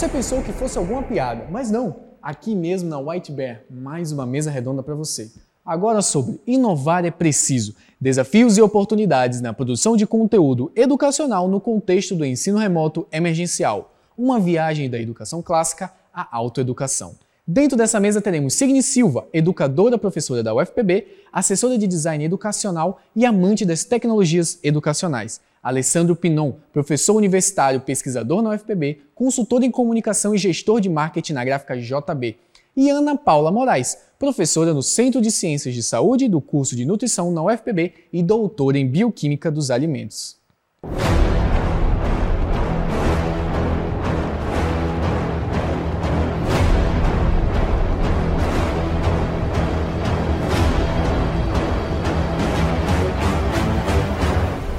Você pensou que fosse alguma piada, mas não. Aqui mesmo na White Bear, mais uma mesa redonda para você. Agora sobre inovar é preciso. Desafios e oportunidades na produção de conteúdo educacional no contexto do ensino remoto emergencial. Uma viagem da educação clássica à autoeducação. Dentro dessa mesa teremos Signe Silva, educadora professora da UFPB, assessora de design educacional e amante das tecnologias educacionais. Alessandro Pinon, professor universitário, pesquisador na UFPB, consultor em comunicação e gestor de marketing na gráfica JB. E Ana Paula Moraes, professora no Centro de Ciências de Saúde do curso de Nutrição na UFPB e doutora em Bioquímica dos Alimentos.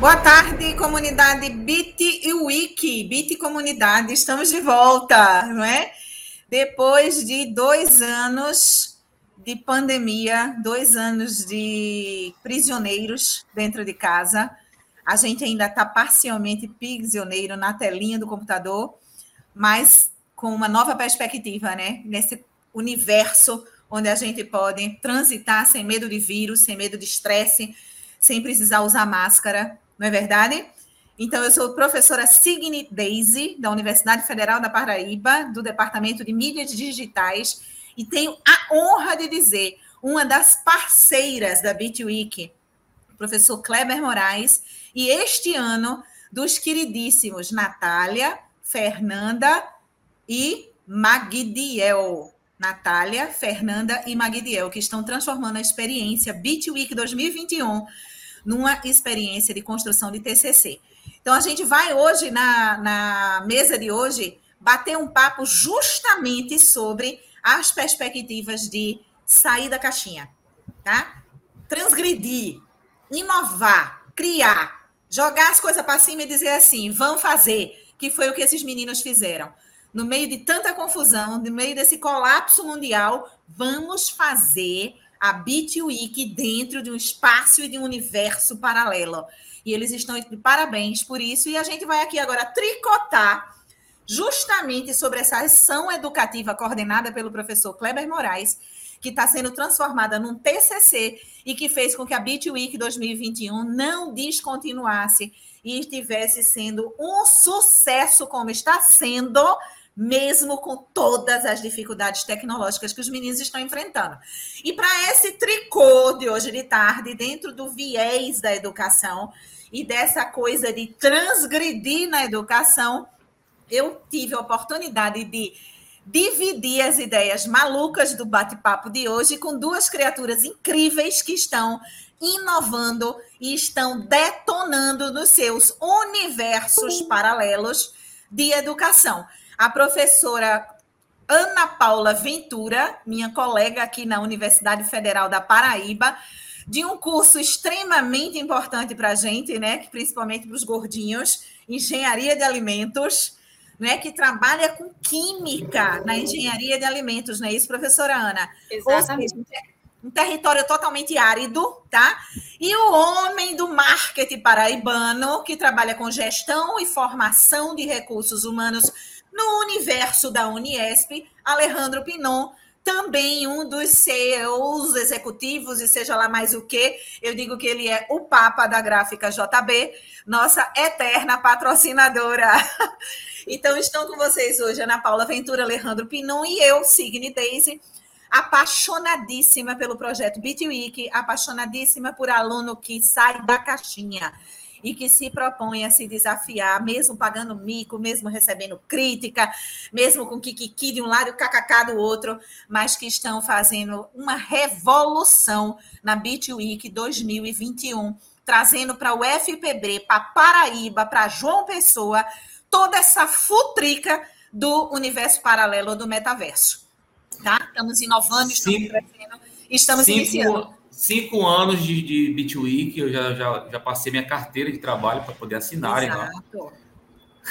Boa tarde, comunidade Bit e Wiki, Bit Comunidade, estamos de volta, não é? Depois de dois anos de pandemia, dois anos de prisioneiros dentro de casa, a gente ainda está parcialmente prisioneiro na telinha do computador, mas com uma nova perspectiva, né? Nesse universo onde a gente pode transitar sem medo de vírus, sem medo de estresse, sem precisar usar máscara não é verdade? Então, eu sou professora Signe Daisy, da Universidade Federal da Paraíba, do Departamento de Mídias Digitais, e tenho a honra de dizer, uma das parceiras da Bitweek, o professor Kleber Moraes, e este ano, dos queridíssimos Natália, Fernanda e Magdiel. Natália, Fernanda e Magdiel, que estão transformando a experiência Bitweek 2021 numa experiência de construção de TCC. Então, a gente vai hoje, na, na mesa de hoje, bater um papo justamente sobre as perspectivas de sair da caixinha, tá? Transgredir, inovar, criar, jogar as coisas para cima e dizer assim, vão fazer, que foi o que esses meninos fizeram. No meio de tanta confusão, no meio desse colapso mundial, vamos fazer a Bitwig dentro de um espaço e de um universo paralelo. E eles estão de parabéns por isso. E a gente vai aqui agora tricotar justamente sobre essa ação educativa coordenada pelo professor Kleber Moraes, que está sendo transformada num TCC e que fez com que a Bitweek 2021 não descontinuasse e estivesse sendo um sucesso como está sendo mesmo com todas as dificuldades tecnológicas que os meninos estão enfrentando. E para esse tricô de hoje de tarde, dentro do viés da educação e dessa coisa de transgredir na educação, eu tive a oportunidade de dividir as ideias malucas do bate-papo de hoje com duas criaturas incríveis que estão inovando e estão detonando nos seus universos paralelos de educação a professora Ana Paula Ventura, minha colega aqui na Universidade Federal da Paraíba, de um curso extremamente importante para a gente, né? Principalmente para os gordinhos, engenharia de alimentos, né? Que trabalha com química na engenharia de alimentos, não é isso, professora Ana? Exatamente. Seja, um território totalmente árido, tá? E o homem do marketing paraibano, que trabalha com gestão e formação de recursos humanos no universo da Uniesp, Alejandro Pinon, também um dos CEOs executivos, e seja lá mais o que, eu digo que ele é o Papa da gráfica JB, nossa eterna patrocinadora. Então, estão com vocês hoje Ana Paula Ventura, Alejandro Pinon e eu, Signe Daisy, apaixonadíssima pelo projeto Bitweek, apaixonadíssima por aluno que sai da caixinha e que se propõe a se desafiar, mesmo pagando mico, mesmo recebendo crítica, mesmo com kikiki de um lado e kkk do outro, mas que estão fazendo uma revolução na Beat Week 2021, trazendo para o FPB, para Paraíba, para João Pessoa, toda essa futrica do universo paralelo do metaverso. Tá? Estamos inovando, estamos crescendo, estamos iniciando cinco anos de, de Bitweek, eu já, já, já passei minha carteira de trabalho para poder assinar. Exato.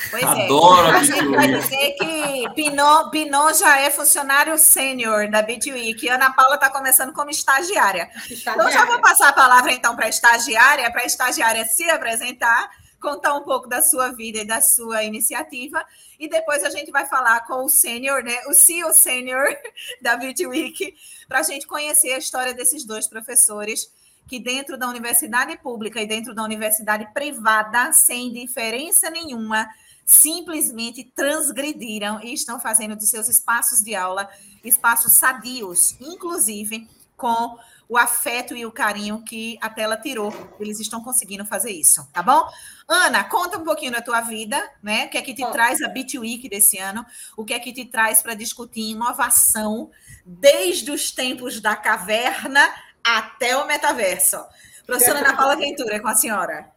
Pois é. Adoro é. a, a gente vai dizer que Pinot, Pinot já é funcionário sênior da Bitweek. Ana Paula está começando como estagiária. estagiária. Então, já vou passar a palavra então para a estagiária, para a estagiária se apresentar, contar um pouco da sua vida e da sua iniciativa. E depois a gente vai falar com o sênior, né? O CEO sênior da Week, para a gente conhecer a história desses dois professores que dentro da universidade pública e dentro da universidade privada, sem diferença nenhuma, simplesmente transgrediram e estão fazendo dos seus espaços de aula espaços sadios, inclusive com o afeto e o carinho que a tela tirou. Eles estão conseguindo fazer isso, tá bom? Ana, conta um pouquinho da tua vida, né? O que é que te traz a Beat Week desse ano? O que é que te traz para discutir inovação desde os tempos da caverna até o metaverso? Professora Ana Paula Ventura, é com a senhora.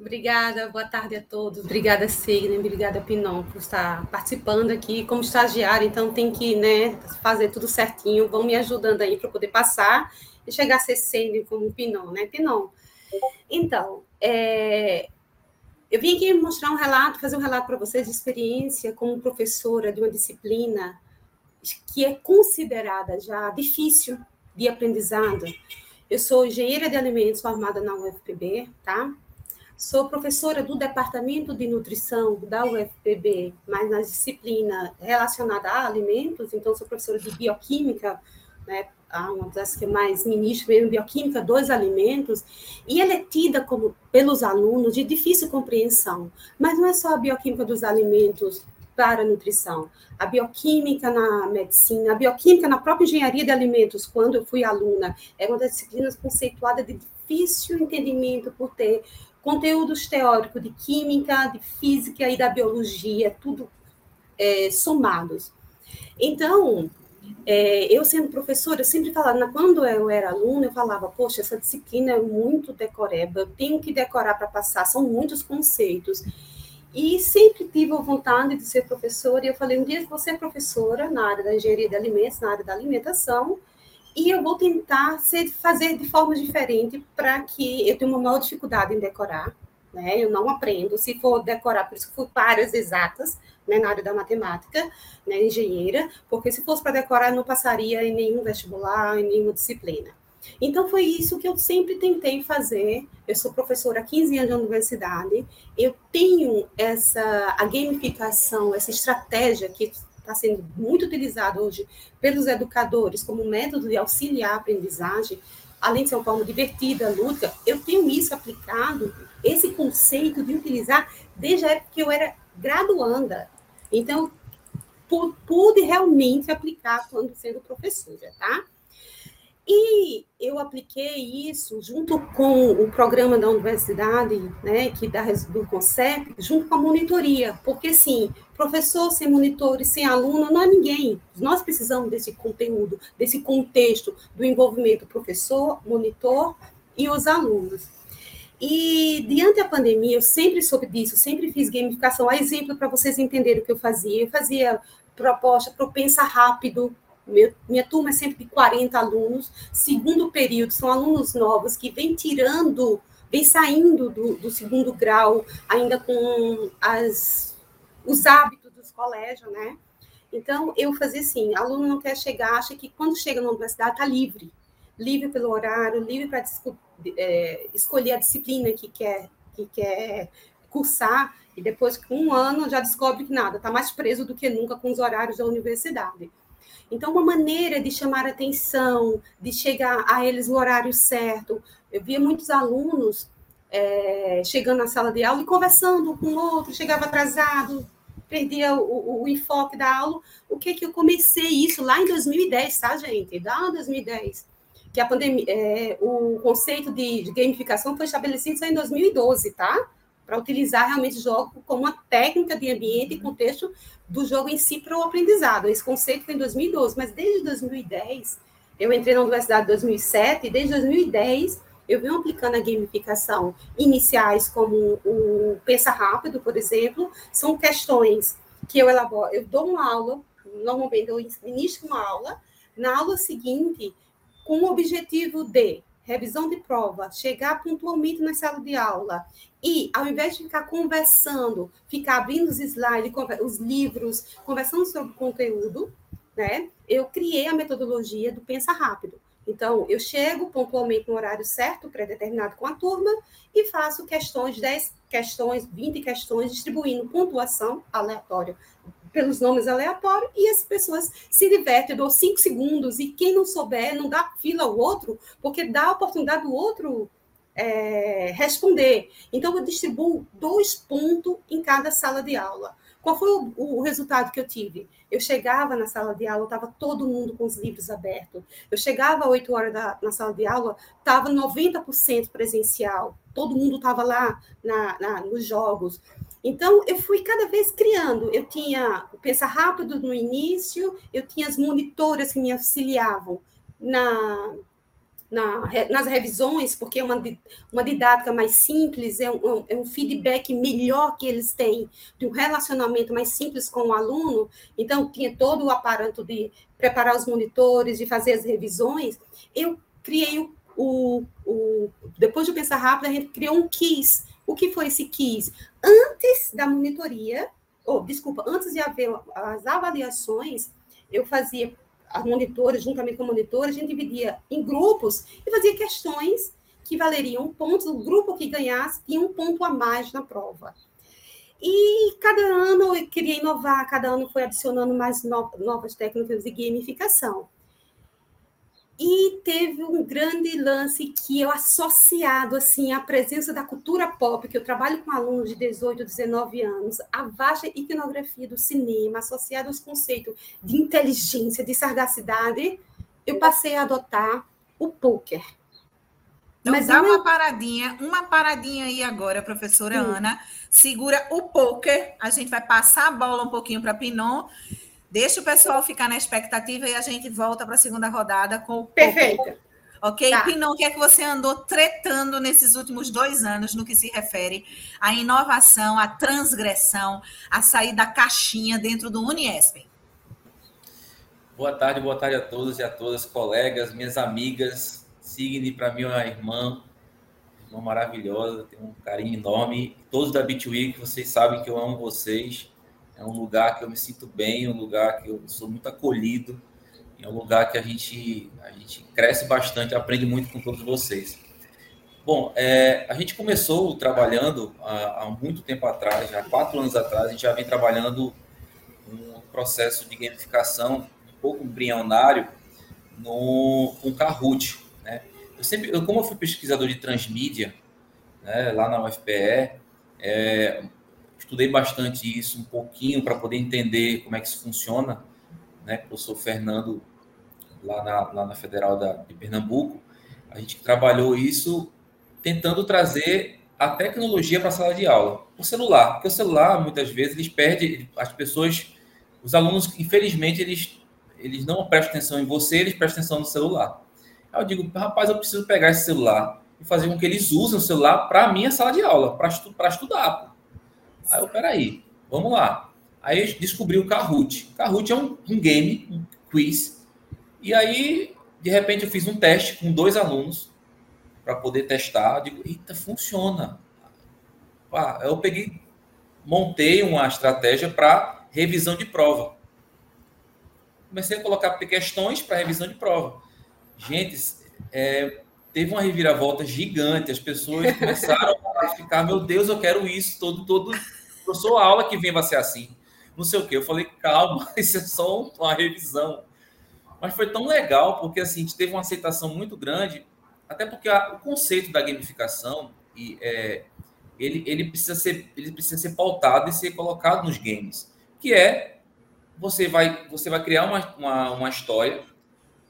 Obrigada, boa tarde a todos. Obrigada, Signa, obrigada, Pinon, por estar participando aqui como estagiária. Então, tem que né, fazer tudo certinho. Vão me ajudando aí para poder passar e chegar a ser sênior como Pinon, né, Pinon? Então, é, eu vim aqui mostrar um relato, fazer um relato para vocês de experiência como professora de uma disciplina que é considerada já difícil de aprendizado. Eu sou engenheira de alimentos formada na UFPB, tá? Sou professora do Departamento de Nutrição da UFPB, mas na disciplina relacionada a alimentos, então sou professora de Bioquímica, né, uma das que mais ministro mesmo, Bioquímica dos Alimentos, e ela é tida como, pelos alunos de difícil compreensão, mas não é só a Bioquímica dos Alimentos para a nutrição, a bioquímica na medicina, a bioquímica na própria engenharia de alimentos, quando eu fui aluna, é uma das disciplinas conceituadas de difícil entendimento por ter conteúdos teóricos de química, de física e da biologia, tudo é, somados. Então, é, eu sendo professora, eu sempre falava, quando eu era aluna, eu falava, poxa, essa disciplina é muito decoreba, eu tenho que decorar para passar, são muitos conceitos. E sempre tive a vontade de ser professora, e eu falei, um dia vou ser professora na área da engenharia de alimentos, na área da alimentação, e eu vou tentar ser, fazer de forma diferente para que eu tenha uma maior dificuldade em decorar, né? Eu não aprendo. Se for decorar, por isso que fui para áreas exatas, né, na área da matemática, né, engenheira, porque se fosse para decorar, eu não passaria em nenhum vestibular, em nenhuma disciplina. Então, foi isso que eu sempre tentei fazer. Eu sou professora há 15 anos na universidade. Eu tenho essa a gamificação, essa estratégia que está sendo muito utilizado hoje pelos educadores como método de auxiliar a aprendizagem, além de ser uma forma divertida, lúdica, eu tenho isso aplicado, esse conceito de utilizar desde a época que eu era graduanda. Então, pude realmente aplicar quando sendo professora, tá? E eu apliquei isso junto com o programa da universidade, né, que dá do CONCEP, junto com a monitoria, porque sim, professor sem monitor e sem aluno não é ninguém. Nós precisamos desse conteúdo, desse contexto do envolvimento professor, monitor e os alunos. E diante da pandemia, eu sempre soube disso, sempre fiz gamificação. A exemplo para vocês entenderem o que eu fazia. Eu fazia proposta para o Pensa Rápido, minha turma é sempre de 40 alunos. Segundo período, são alunos novos que vêm tirando, vêm saindo do, do segundo grau, ainda com as, os hábitos dos colégios, né? Então, eu fazia assim: aluno não quer chegar, acha que quando chega na universidade está livre. Livre pelo horário, livre para é, escolher a disciplina que quer, que quer cursar, e depois, com um ano, já descobre que nada, está mais preso do que nunca com os horários da universidade. Então, uma maneira de chamar atenção, de chegar a eles no horário certo. Eu via muitos alunos é, chegando na sala de aula e conversando com o outro, chegava atrasado, perdia o, o, o, enfoque da aula. O que que eu comecei isso lá em 2010, tá, gente? Lá em 2010. Que a pandemia, é, o conceito de, de gamificação foi estabelecido só em 2012, tá? Para utilizar realmente o jogo como uma técnica de ambiente e contexto do jogo em si para o aprendizado. Esse conceito foi em 2012, mas desde 2010, eu entrei na universidade em 2007, e desde 2010 eu venho aplicando a gamificação iniciais, como o Pensa Rápido, por exemplo, são questões que eu elaboro, eu dou uma aula, normalmente eu ministro uma aula, na aula seguinte, com o objetivo de revisão de prova, chegar pontualmente na sala de aula e, ao invés de ficar conversando, ficar abrindo os slides, os livros, conversando sobre o conteúdo, né, eu criei a metodologia do Pensa Rápido. Então, eu chego pontualmente no horário certo, pré-determinado com a turma, e faço questões, 10 questões, 20 questões, distribuindo pontuação aleatória pelos nomes aleatórios, e as pessoas se divertem, dou cinco segundos, e quem não souber, não dá fila ao outro, porque dá a oportunidade do outro é, responder. Então, eu distribuo dois pontos em cada sala de aula. Qual foi o, o, resultado que eu tive? Eu chegava na sala de aula, estava todo mundo com os livros abertos. Eu chegava às 8 horas da, na sala de aula, estava 90% presencial. Todo mundo estava lá na, na, nos jogos. Então, eu fui cada vez criando. Eu tinha o Pensa Rápido no início, eu tinha as monitoras que me auxiliavam na, na, nas revisões, porque é uma, uma didática mais simples, é um, é um feedback melhor que eles têm, de um relacionamento mais simples com o aluno. Então, tinha todo o aparato de preparar os monitores, de fazer as revisões. Eu criei o, o, o depois de pensar rápido, a gente criou um quiz. O que foi esse quiz? Antes da monitoria, ou desculpa, antes de haver as avaliações, eu fazia as monitoras, juntamente com a monitora, a gente dividia em grupos e fazia questões que valeriam pontos. O grupo que ganhasse tinha um ponto a mais na prova. E cada ano eu queria inovar, cada ano foi adicionando mais novas técnicas de gamificação. E teve um grande lance que eu associado assim à presença da cultura pop, que eu trabalho com alunos de 18, 19 anos, a vasta iconografia do cinema, associado aos conceitos de inteligência, de sagacidade, eu passei a adotar o poker. Então, Mas dá uma paradinha, uma paradinha aí agora, professora Sim. Ana. Segura o poker. A gente vai passar a bola um pouquinho para Pinon Deixa o pessoal ficar na expectativa e a gente volta para a segunda rodada com o. Perfeito. Ok? Tá. Pinão, o que é que você andou tretando nesses últimos dois anos no que se refere à inovação, à transgressão, a sair da caixinha dentro do Uniesp? Boa tarde, boa tarde a todos e a todas, colegas, minhas amigas. Signe, para mim, é uma irmã, irmã maravilhosa, tem um carinho enorme. Todos da Bitweek, vocês sabem que eu amo vocês. É um lugar que eu me sinto bem, um lugar que eu sou muito acolhido, é um lugar que a gente, a gente cresce bastante, aprende muito com todos vocês. Bom, é, a gente começou trabalhando há, há, muito tempo atrás, já há quatro anos atrás, a gente já vem trabalhando um processo de gamificação um pouco embrionário no, com Kahoot. Né? Eu sempre, eu, como eu fui pesquisador de transmídia né, lá na UFPE, é, estudei bastante isso um pouquinho para poder entender como é que isso funciona, né? Eu sou Fernando lá na, lá na Federal da, de Pernambuco, a gente trabalhou isso tentando trazer a tecnologia para a sala de aula, o celular, porque o celular muitas vezes eles perdem, as pessoas, os alunos, infelizmente eles eles não prestam atenção em você, eles prestam atenção no celular. Eu digo, rapaz, eu preciso pegar esse celular e fazer com que eles usem o celular para a minha sala de aula, para estu estudar. Aí eu, peraí, vamos lá. Aí descobri o Kahoot. Kahoot é um, um game, um quiz. E aí, de repente, eu fiz um teste com dois alunos para poder testar. Eu digo, eita, funciona. Ah, eu peguei, montei uma estratégia para revisão de prova. Comecei a colocar questões para revisão de prova. Gente, é, teve uma reviravolta gigante. As pessoas começaram a ficar, meu Deus, eu quero isso todo, todo, sou a aula que vem vai ser assim. Não sei o que. Eu falei, calma, isso é só uma revisão. Mas foi tão legal, porque assim, a gente teve uma aceitação muito grande, até porque a, o conceito da gamificação e, é, ele, ele, precisa ser, ele precisa ser pautado e ser colocado nos games. Que é você vai, você vai criar uma, uma, uma história,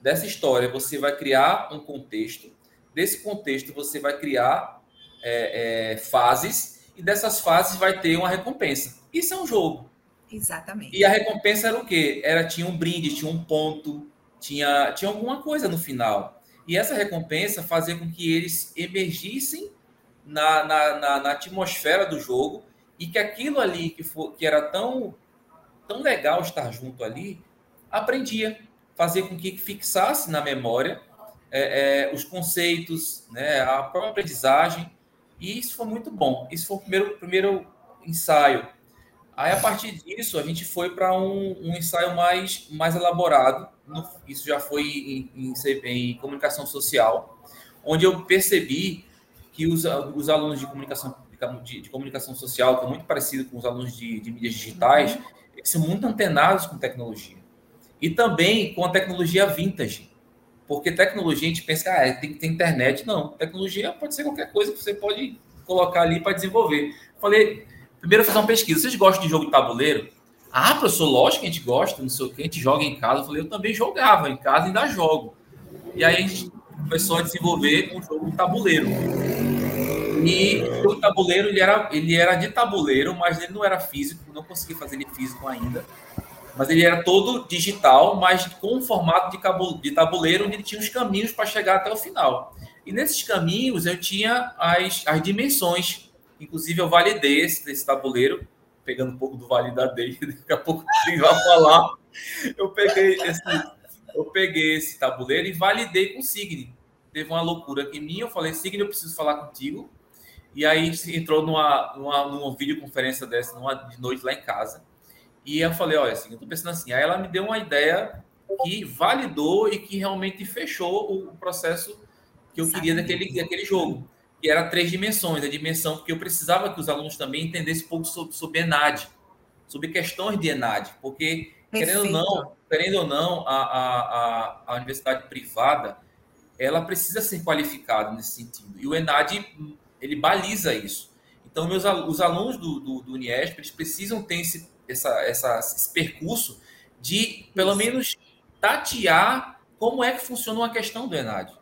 dessa história você vai criar um contexto, desse contexto você vai criar é, é, fases e dessas fases vai ter uma recompensa. Isso é um jogo. Exatamente. E a recompensa era o quê? Era tinha um brinde, tinha um ponto, tinha tinha alguma coisa no final. E essa recompensa fazia com que eles emergissem na, na, na, na atmosfera do jogo e que aquilo ali que, for, que era tão tão legal estar junto ali, aprendia, fazer com que fixasse na memória é, é, os conceitos, né, a própria aprendizagem e isso foi muito bom. Isso foi o primeiro, primeiro ensaio. Aí, a partir disso, a gente foi para um, um, ensaio mais, mais elaborado. No, isso já foi em, em, em, comunicação social, onde eu percebi que os, os alunos de comunicação, de, de, comunicação social, que é muito parecido com os alunos de, de mídias digitais, eles são muito antenados com tecnologia. E também com a tecnologia vintage. Porque tecnologia, a gente pensa, ah, tem que ter internet. Não, tecnologia pode ser qualquer coisa que você pode colocar ali para desenvolver. Falei, primeiro fazer uma pesquisa. Vocês gostam de jogo de tabuleiro? Ah, professor, lógico que a gente gosta, não sei o que, a gente joga em casa. Eu falei, eu também jogava em casa e ainda jogo. E aí a gente começou a desenvolver um jogo de tabuleiro. E o tabuleiro, ele era, ele era de tabuleiro, mas ele não era físico, não consegui fazer ele físico ainda. Mas ele era todo digital, mas com um formato de tabuleiro, onde ele tinha os caminhos para chegar até o final. E nesses caminhos eu tinha as, as dimensões Inclusive, eu validei esse, desse tabuleiro, pegando um pouco do validadei, daqui a pouco ele vai falar. Eu peguei esse, eu peguei esse tabuleiro e validei com o Signy. Teve uma loucura aqui minha, eu falei, Signy, eu preciso falar contigo. E aí entrou numa, numa, numa videoconferência dessa, numa de noite lá em casa. E eu falei, olha, assim, eu tô pensando assim. Aí ela me deu uma ideia que validou e que realmente fechou o processo que eu queria daquele, daquele jogo que era três dimensões. A dimensão porque eu precisava que os alunos também entendessem um pouco sobre, sobre ENAD, sobre questões de ENAD, porque, querendo ou não, querendo ou não a, a, a, universidade privada ela precisa ser qualificada nesse sentido. E o ENAD, ele baliza isso. Então, meus, os alunos do, do, do Uniesp, eles precisam ter esse, essa, essa, esse percurso de, pelo menos, tatear como é que funciona uma questão do ENAD.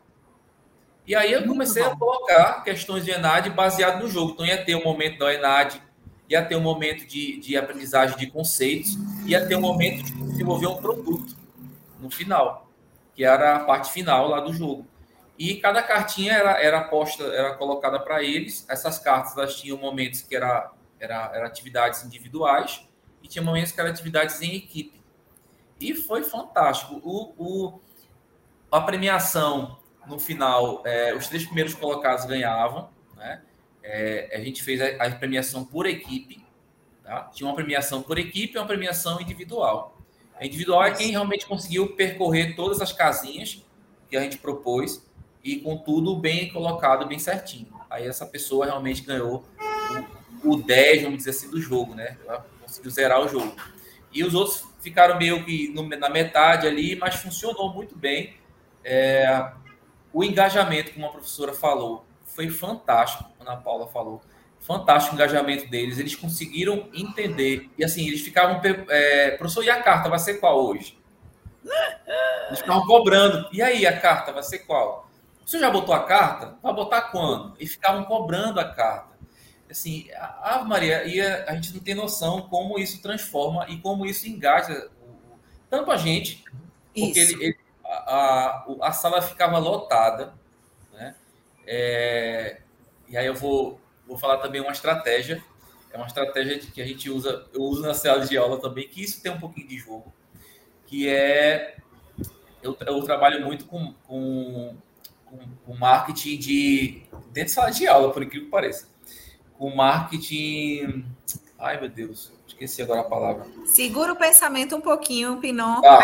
E aí eu comecei a colocar questões de ENAD baseado no jogo. Então ia ter um momento da ENAD, ia ter um momento de, de aprendizagem de conceitos, ia ter um momento de desenvolver um produto no final, que era a parte final lá do jogo. E cada cartinha era, era posta, era colocada para eles. Essas cartas elas tinham momentos que era, era, era atividades individuais e tinha momentos que eram atividades em equipe. E foi fantástico. O, o, a premiação no final, é, os três primeiros colocados ganhavam, né? É, a gente fez a, a, premiação por equipe, tá? Tinha uma premiação por equipe e uma premiação individual. A individual é quem realmente conseguiu percorrer todas as casinhas que a gente propôs e com tudo bem colocado, bem certinho. Aí essa pessoa realmente ganhou o, o 10, vamos dizer assim, do jogo, né? Conseguiu zerar o jogo. E os outros ficaram meio que no, na metade ali, mas funcionou muito bem. É, o engajamento, como a professora falou, foi fantástico, a Ana Paula falou. Fantástico o engajamento deles. Eles conseguiram entender. E assim, eles ficavam. É, professor, e a carta vai ser qual hoje? Eles ficavam cobrando. E aí, a carta vai ser qual? Você já botou a carta? Vai botar quando? E ficavam cobrando a carta. Assim, a Maria, e a, a, gente não tem noção como isso transforma e como isso engaja tanto a gente, porque ele, ele, a, a sala ficava lotada, né? É, e aí eu vou, vou falar também uma estratégia, é uma estratégia que a gente usa, eu uso na sala de aula também, que isso tem um pouquinho de jogo, que é eu, eu trabalho muito com, com, com, com marketing de dentro de sala de aula, por incrível que pareça, com marketing, ai meu Deus, Esqueci agora a palavra. Segura o pensamento um pouquinho, Pinon. Ah.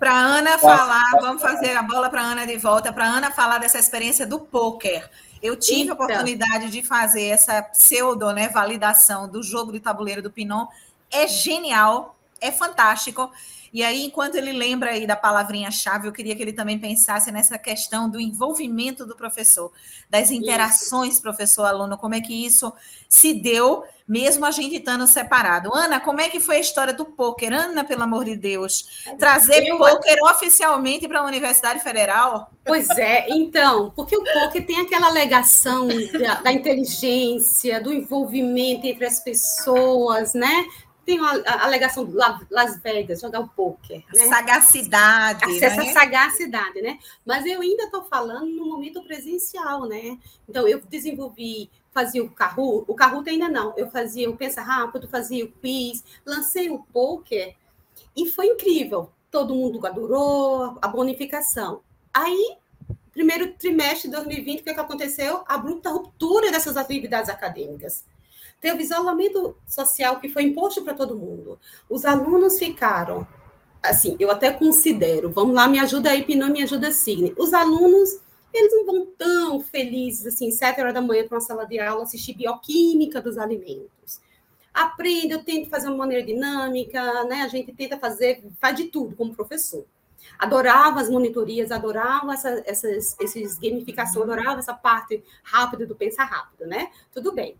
Para Ana falar, vamos fazer a bola para Ana de volta, para Ana falar dessa experiência do poker. Eu tive a oportunidade de fazer essa pseudo né, validação do jogo de tabuleiro do Pinon. É genial, é fantástico. E aí, enquanto ele lembra aí da palavrinha-chave, eu queria que ele também pensasse nessa questão do envolvimento do professor, das interações professor-aluno, como é que isso se deu, mesmo a gente estando separado. Ana, como é que foi a história do pôquer? Ana, pelo amor de Deus, trazer eu... pôquer oficialmente para a Universidade Federal? Pois é, então, porque o pôquer tem aquela alegação da, da inteligência, do envolvimento entre as pessoas, né? Tem a, alegação do Las Vegas, jogar o poker. Né? Sagacidade. Acesso né? à sagacidade, né? Mas eu ainda estou falando no momento presencial, né? Então, eu desenvolvi, fazia o carro, o carro ainda não, eu fazia o Pensa Rápido, fazia o quiz, lancei o poker e foi incrível. Todo mundo adorou a bonificação. Aí, primeiro trimestre de 2020, o que, é que aconteceu? A bruta ruptura dessas atividades acadêmicas teve isolamento social que foi imposto para todo mundo. Os alunos ficaram, assim, eu até considero, vamos lá, me ajuda aí, Pinô, me ajuda Signe. Os alunos, eles não vão tão felizes, assim, sete horas da manhã para uma sala de aula, assistir bioquímica dos alimentos. Aprende, eu tento fazer uma maneira dinâmica, né? A gente tenta fazer, faz de tudo como professor. Adorava as monitorias, adorava essa, essas, esses gamificação, adorava essa parte rápida do pensar rápido, né? Tudo bem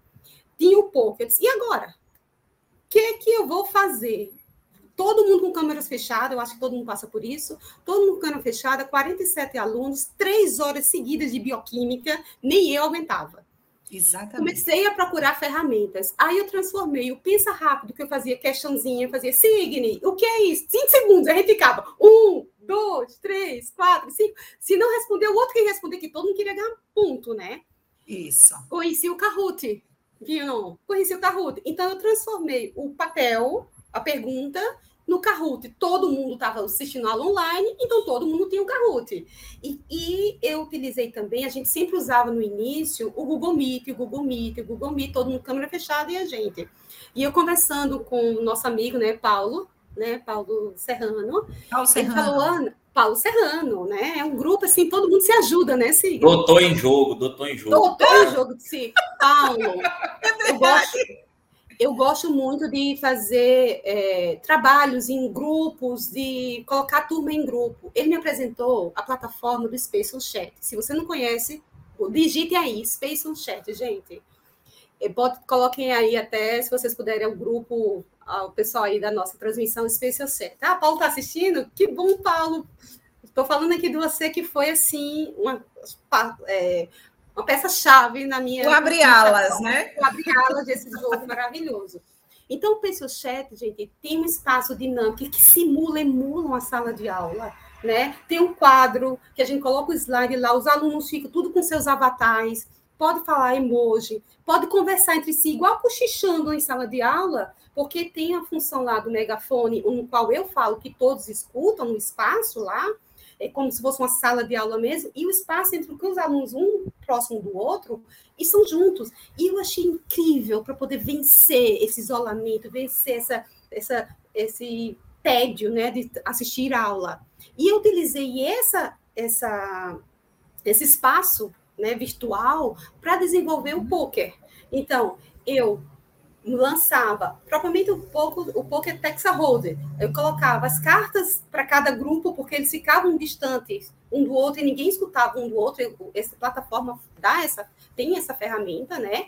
tinha o poker. Eu disse, e agora? O que, que eu vou fazer? Todo mundo com câmeras fechadas, eu acho que todo mundo passa por isso. Todo mundo com câmera fechada, 47 alunos, três horas seguidas de bioquímica, nem eu aguentava. Exatamente. Comecei a procurar ferramentas. Aí eu transformei o pensa rápido, que eu fazia questãozinha, fazia signe, o que é isso? Cinco segundos, a gente ficava um, dois, três, quatro, cinco. Se não respondeu, o outro que responder, que todo mundo queria ganhar ponto, né? Isso. Conheci o Kahoot viu? Conheci o Kahoot. Então, eu transformei o papel, a pergunta, no Kahoot. Todo mundo estava assistindo aula online, então todo mundo tinha o Kahoot. E, e, eu utilizei também, a gente sempre usava no início o Google Meet, o Google Meet, o Google Meet, todo mundo câmera fechada e a gente. E eu conversando com o nosso amigo, né, Paulo, né, Paulo Serrano. Paulo Serrano. Ele falou, Ana, Paulo Serrano, né? É um grupo assim, todo mundo se ajuda, né, Sig? Doutor em jogo, doutor em jogo. Doutor em jogo, sim. Paulo, eu gosto, eu gosto muito de fazer é, trabalhos em grupos, de colocar a turma em grupo. Ele me apresentou a plataforma do Space on Chat. Se você não conhece, digite aí, Space on Chat, gente. Pode, coloquem aí até, se vocês puderem, o grupo o pessoal aí da nossa transmissão especial set. Ah, Paulo está assistindo? Que bom, Paulo! Estou falando aqui de você que foi assim uma, é, uma peça-chave na minha. O abre-alas, né? O abre-alas desse jogo maravilhoso. Então, o Pessoal Chat, gente, tem um espaço dinâmico que simula, emula uma sala de aula. Né? Tem um quadro que a gente coloca o slide lá, os alunos ficam tudo com seus avatares, pode falar emoji, pode conversar entre si, igual cochichando em sala de aula, porque tem a função lá do megafone, no qual eu falo que todos escutam no espaço lá, é como se fosse uma sala de aula mesmo, e o espaço entre os alunos, um próximo do outro, e são juntos. E eu achei incrível para poder vencer esse isolamento, vencer essa, essa, esse tédio né, de assistir aula. E eu utilizei essa, essa, esse espaço né, virtual para desenvolver o poker. Então, eu lançava propriamente o, pouco, o Pocket Texa Holder. Eu colocava as cartas para cada grupo, porque eles ficavam distantes um do outro e ninguém escutava um do outro. Essa plataforma dá essa, tem essa ferramenta, né?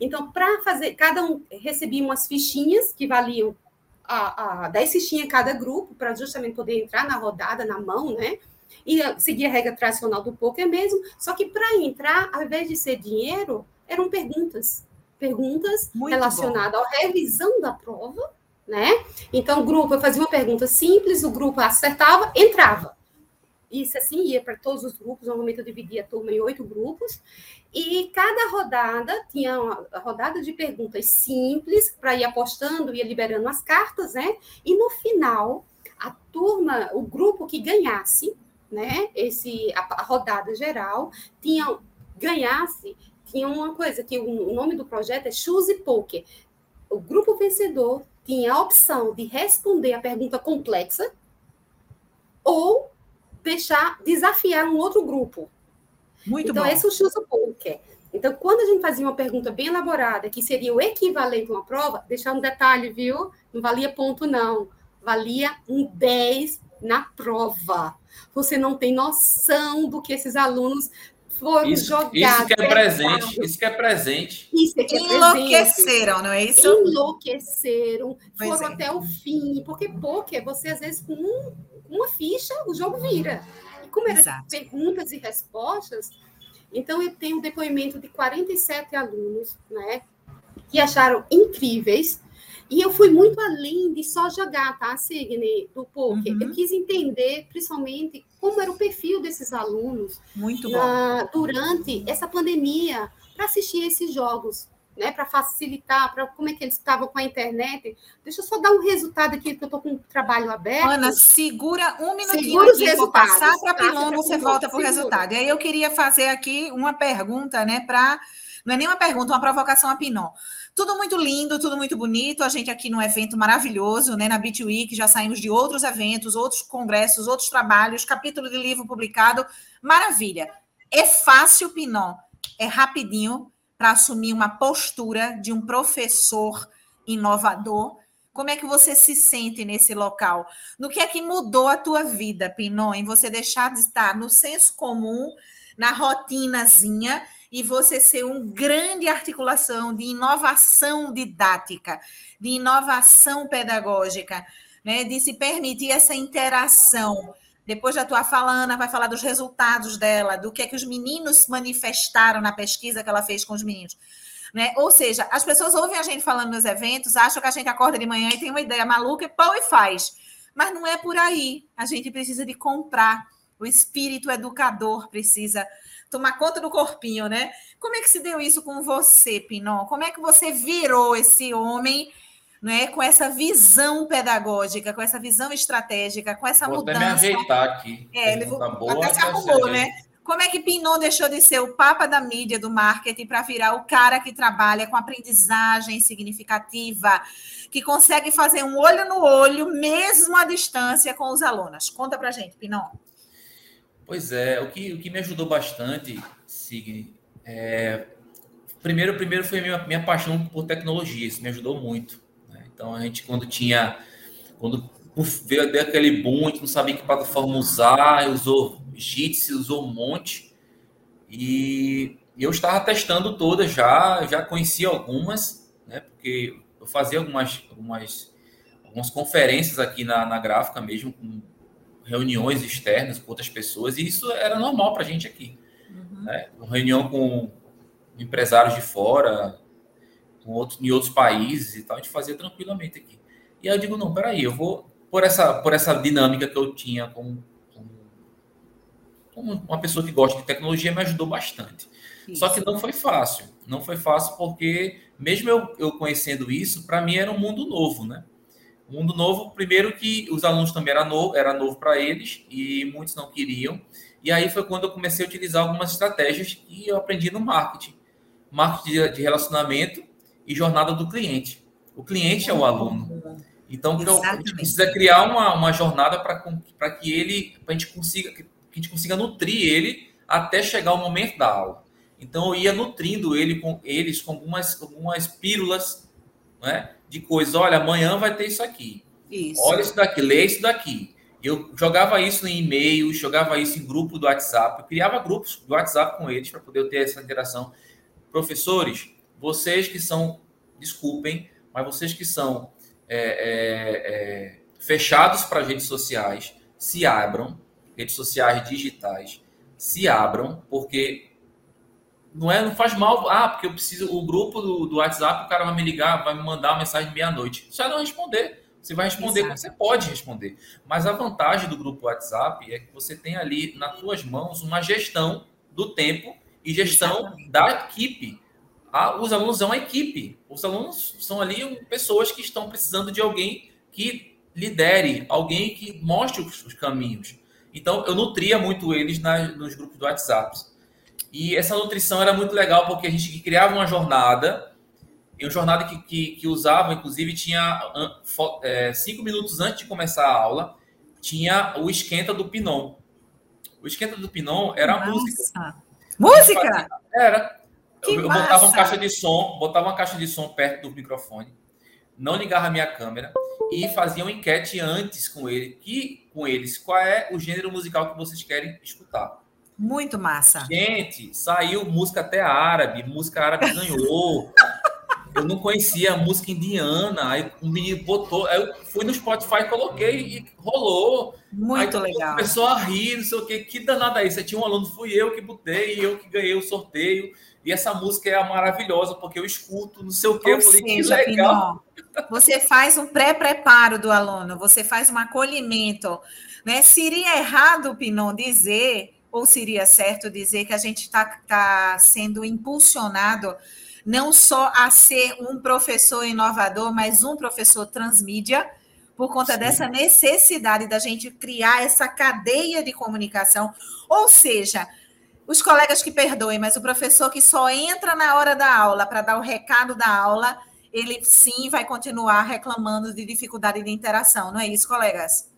Então, para fazer, cada um recebia umas fichinhas que valiam a, a 10 fichinhas cada grupo, para justamente poder entrar na rodada, na mão, né? E seguir a regra tradicional do poker mesmo. Só que para entrar, ao invés de ser dinheiro, eram perguntas perguntas Muito relacionadas à revisão da prova, né? Então, o grupo, eu fazia uma pergunta simples, o grupo acertava, entrava. Isso assim ia para todos os grupos, normalmente eu dividia a turma em oito grupos, e cada rodada tinha uma rodada de perguntas simples para ir apostando, ia liberando as cartas, né? E no final, a turma, o grupo que ganhasse, né? Esse a, a rodada geral tinha ganhasse tinha uma coisa que o nome do projeto é Choose Poker. O grupo vencedor tinha a opção de responder a pergunta complexa ou deixar desafiar um outro grupo. Muito então, bom. esse é o Choose Poker. Então, quando a gente fazia uma pergunta bem elaborada, que seria o equivalente a uma prova, deixar um detalhe, viu? Não valia ponto, não. Valia um 10 na prova. Você não tem noção do que esses alunos foram isso, jogados. Isso que é presente, isso que é presente. Isso é que é Enlouqueceram, presente. não é isso? Enlouqueceram, pois foram é. até o fim, porque poker, você às vezes com um, uma ficha, o jogo vira. E como eram perguntas e respostas, então eu tenho um depoimento de 47 alunos, né, que acharam incríveis e eu fui muito além de só jogar, tá, Signe, do poker. Uhum. Eu quis entender, principalmente, como era o perfil desses alunos muito na, durante essa pandemia para assistir esses jogos, né, para facilitar, para como é que eles estavam com a internet. Deixa eu só dar um resultado aqui, porque eu estou com o trabalho aberto. Ana, segura um minutinho segura aqui, vou passar para a Pilon, você volta para o resultado. E aí eu queria fazer aqui uma pergunta, né, para... Não é nem uma pergunta, uma provocação a Pinon. Tudo muito lindo, tudo muito bonito. A gente aqui num evento maravilhoso, né? Na Beat Week, já saímos de outros eventos, outros congressos, outros trabalhos, capítulo de livro publicado. Maravilha. É fácil, Pinon. É rapidinho para assumir uma postura de um professor inovador. Como é que você se sente nesse local? No que é que mudou a tua vida, Pinon, em você deixar de estar no senso comum, na rotinazinha e você ser um grande articulação de inovação didática, de inovação pedagógica, né? de se permitir essa interação. Depois da tua fala, Ana vai falar dos resultados dela, do que é que os meninos manifestaram na pesquisa que ela fez com os meninos. Né? Ou seja, as pessoas ouvem a gente falando nos eventos, acham que a gente acorda de manhã e tem uma ideia maluca e pão e faz. Mas não é por aí. A gente precisa de comprar. O espírito educador precisa tomar conta do corpinho, né? Como é que se deu isso com você, Pinon? Como é que você virou esse homem, né, com essa visão pedagógica, com essa visão estratégica, com essa vou mudança? Vou até me ajeitar aqui. É, ele tá boa, até se arrumou, né? Como é que Pinon deixou de ser o papa da mídia, do marketing, para virar o cara que trabalha com aprendizagem significativa, que consegue fazer um olho no olho, mesmo à distância, com os alunos? Conta para gente, Pinon. Pois é, o que, o que me ajudou bastante, Signy, é, primeiro, primeiro foi minha, minha paixão por tecnologia, isso me ajudou muito. Né? Então, a gente, quando tinha, quando veio aquele boom, a gente não sabia que plataforma usar, usou Jitsi, usou um monte, e eu estava testando todas já, já conhecia algumas, né? porque eu fazia algumas, algumas, algumas conferências aqui na, na gráfica mesmo, com reuniões externas com outras pessoas, e isso era normal para a gente aqui. Uhum. Né? Uma reunião com empresários de fora, com outros, em outros países e tal, a gente fazia tranquilamente aqui. E aí eu digo, não, peraí, eu vou, por essa, por essa dinâmica que eu tinha com, com, com uma pessoa que gosta de tecnologia, me ajudou bastante. Isso. Só que não foi fácil. Não foi fácil porque, mesmo eu, eu conhecendo isso, para mim era um mundo novo, né? Mundo novo, primeiro que os alunos também era novo, era novo para eles e muitos não queriam. E aí foi quando eu comecei a utilizar algumas estratégias que eu aprendi no marketing. Marketing de relacionamento e jornada do cliente. O cliente é o aluno. Então, a gente precisa criar uma, uma jornada para que ele, para a gente consiga, que a gente consiga nutrir ele até chegar o momento da aula. Então, eu ia nutrindo ele com eles com algumas, algumas pílulas, né? De coisas. Olha, amanhã vai ter isso aqui. Isso. Olha isso daqui, lê isso daqui. Eu jogava isso em e-mail, jogava isso em grupo do WhatsApp, eu criava grupos do WhatsApp com eles para poder ter essa interação. Professores, vocês que são, desculpem, mas vocês que são é, é, é, fechados para redes sociais, se abram, redes sociais digitais, se abram, porque não é, não faz mal. Ah, porque eu preciso. O grupo do, do WhatsApp, o cara vai me ligar, vai me mandar uma mensagem meia-noite. Você vai não responder. Você vai responder Exato. você pode responder. Mas a vantagem do grupo WhatsApp é que você tem ali nas suas mãos uma gestão do tempo e gestão Exatamente. da equipe. Ah, os alunos são a equipe. Os alunos são ali pessoas que estão precisando de alguém que lidere, alguém que mostre os, os caminhos. Então, eu nutria muito eles na, nos grupos do WhatsApp. E essa nutrição era muito legal porque a gente criava uma jornada, e uma jornada que, que, que usava, inclusive, tinha é, cinco minutos antes de começar a aula, tinha o esquenta do Pinon. O esquenta do Pinon era a música. Música? Era. Que eu, eu botava uma caixa de som, botava uma caixa de som perto do microfone, não ligava a minha câmera e fazia uma enquete antes com ele, que com eles, qual é o gênero musical que vocês querem escutar. Muito massa. Gente, saiu música até árabe, música árabe ganhou. eu não conhecia a música indiana, aí o menino botou, aí eu fui no Spotify, coloquei e rolou. Muito aí, legal. Começou a rir, não sei o que, que danada é isso? Aí tinha um aluno, fui eu que botei, eu que ganhei o sorteio. E essa música é maravilhosa, porque eu escuto, não sei o que, Ou eu falei, seja, que legal. Pinó, você faz um pré-preparo do aluno, você faz um acolhimento. Né? Seria errado, Pinon, dizer ou seria certo dizer que a gente está tá sendo impulsionado não só a ser um professor inovador, mas um professor transmídia, por conta Sim. dessa necessidade da gente criar essa cadeia de comunicação. Ou seja, os colegas que perdoem, mas o professor que só entra na hora da aula para dar o recado da aula, ele sim vai continuar reclamando de dificuldade de interação, não é isso, colegas?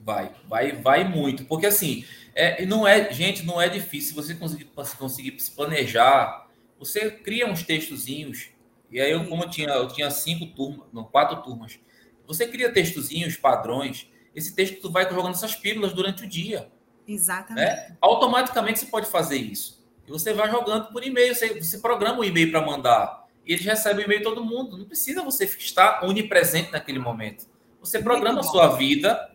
Vai, vai, vai muito, porque assim, é, não é, gente, não é difícil você conseguir, conseguir se planejar. Você cria uns textozinhos, e aí eu, como eu tinha, eu tinha cinco turmas, não, quatro turmas, você cria textozinhos, padrões, esse texto tu vai jogando essas pílulas durante o dia. Exatamente. Né? Automaticamente você pode fazer isso. E você vai jogando por e-mail, você, você programa o um e-mail para mandar. E eles recebem o e-mail todo mundo. Não precisa você estar onipresente naquele momento. Você programa a sua vida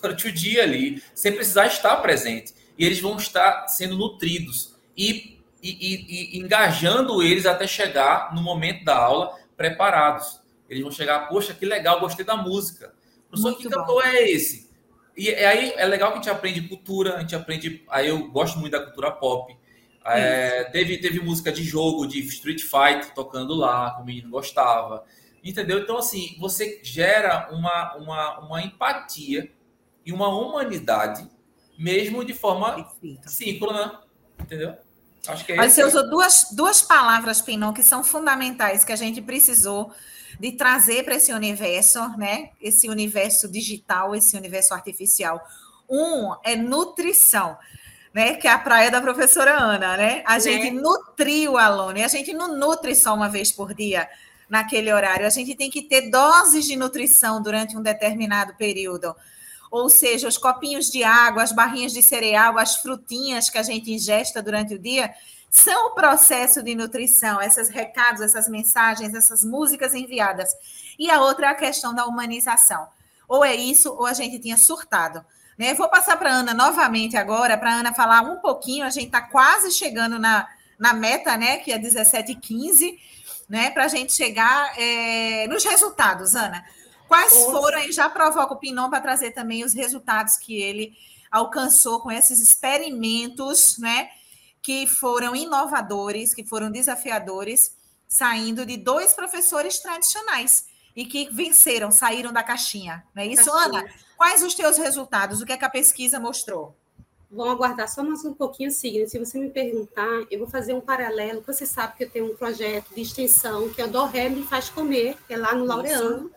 durante o dia ali, sem precisar estar presente. E eles vão estar sendo nutridos e, e, e, e engajando eles até chegar no momento da aula preparados. Eles vão chegar, poxa, que legal, gostei da música. Professor, que cantor é esse? E aí é legal que a gente aprende cultura, a gente aprende. Aí eu gosto muito da cultura pop. É, teve, teve música de jogo, de Street Fight tocando lá, que o menino gostava. Entendeu? Então, assim, você gera uma, uma, uma empatia e uma humanidade, mesmo de forma síncrona. Entendeu? Acho que é Mas você usou duas, duas palavras, Pinon, que são fundamentais, que a gente precisou de trazer para esse universo, né? Esse universo digital, esse universo artificial. Um é nutrição, né? Que é a praia da professora Ana, né? A é. gente nutriu o aluno e a gente não nutre só uma vez por dia naquele horário. A gente tem que ter doses de nutrição durante um determinado período. Ou seja, os copinhos de água, as barrinhas de cereal, as frutinhas que a gente ingesta durante o dia são o processo de nutrição, esses recados, essas mensagens, essas músicas enviadas. E a outra é a questão da humanização. Ou é isso, ou a gente tinha surtado. Né? Vou passar para a Ana novamente agora, para a Ana falar um pouquinho. A gente está quase chegando na, na meta, né? Que é 17h15, né? Para a gente chegar é, nos resultados, Ana. Quais foram, e já provoca o Pinon para trazer também os resultados que ele alcançou com esses experimentos, né? que foram inovadores, que foram desafiadores, saindo de dois professores tradicionais e que venceram, saíram da caixinha. Não é isso, Ana? Quais os teus resultados? O que, é que a pesquisa mostrou? Vamos aguardar só mais um pouquinho, Sigrid. Se você me perguntar, eu vou fazer um paralelo. Você sabe que eu tenho um projeto de extensão que é o Do Ré Me Faz Comer, que é lá no Laureano.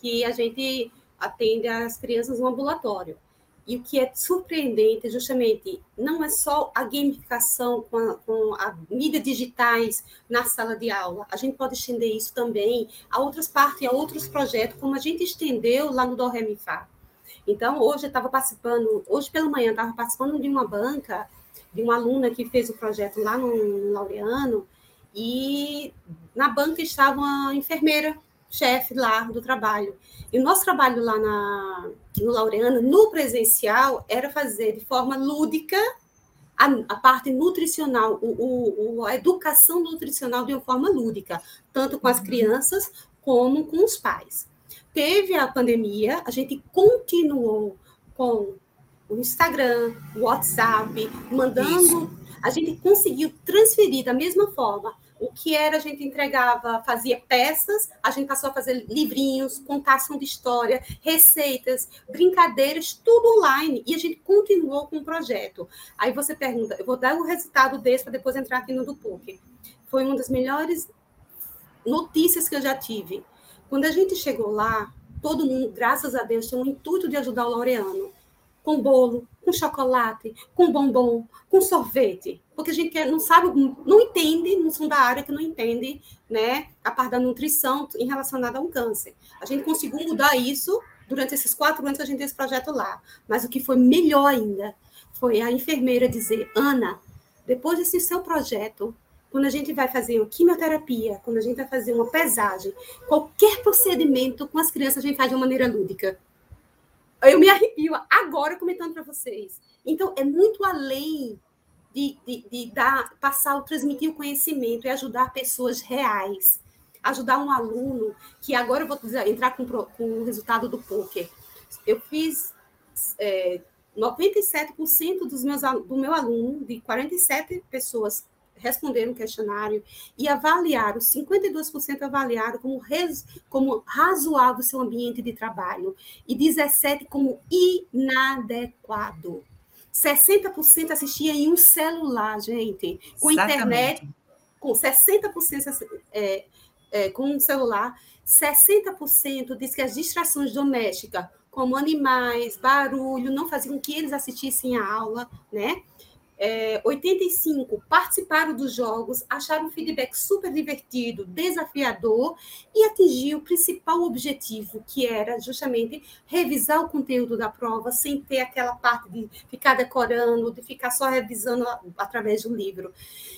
Que a gente atende as crianças no ambulatório. E o que é surpreendente justamente não é só a gamificação com a, com a mídia digitais na sala de aula. A gente pode estender isso também a outras partes, a outros projetos, como a gente estendeu lá no Do. Então, hoje eu estava participando, hoje pela manhã, estava participando de uma banca, de uma aluna que fez o projeto lá no Laureano, e na banca estava uma enfermeira chefe lá do trabalho. E o nosso trabalho lá na, no Laureano, no presencial, era fazer de forma lúdica a, a parte nutricional, o, o, a educação nutricional de uma forma lúdica, tanto com as uhum. crianças como com os pais. Teve a pandemia, a gente continuou com o Instagram, o WhatsApp, mandando. Isso. A gente conseguiu transferir da mesma forma o que era, a gente entregava, fazia peças, a gente passou a fazer livrinhos, contação de história, receitas, brincadeiras, tudo online. E a gente continuou com o projeto. Aí você pergunta, eu vou dar o resultado desse para depois entrar aqui no do PUC. Foi uma das melhores notícias que eu já tive. Quando a gente chegou lá, todo mundo, graças a Deus, tinha um intuito de ajudar o Laureano com bolo, com chocolate, com bombom, com sorvete, porque a gente quer, não sabe, não entende, não são da área que não entende, né, a parte da nutrição em relacionada a um câncer. A gente conseguiu mudar isso durante esses quatro anos que a gente tem esse projeto lá. Mas o que foi melhor ainda foi a enfermeira dizer, Ana, depois desse seu projeto, quando a gente vai fazer uma quimioterapia, quando a gente vai fazer uma pesagem, qualquer procedimento com as crianças a gente faz de uma maneira lúdica. Eu me arrepio agora comentando para vocês. Então, é muito além de, de, de dar, passar, transmitir o conhecimento e ajudar pessoas reais. Ajudar um aluno, que agora eu vou dizer, entrar com, com o resultado do poker. Eu fiz é, 97% dos meus, do meu aluno, de 47 pessoas responderam o questionário e avaliaram, 52% avaliaram como, res, como razoável seu ambiente de trabalho e 17% como inadequado. 60% assistia em um celular, gente. Com Exatamente. internet, com 60% é, é, com um celular, 60% diz que as distrações domésticas, como animais, barulho, não faziam com que eles assistissem a aula, né? É, 85 participaram dos jogos, acharam o feedback super divertido, desafiador e atingiu o principal objetivo, que era justamente revisar o conteúdo da prova sem ter aquela parte de ficar decorando, de ficar só revisando através do livro.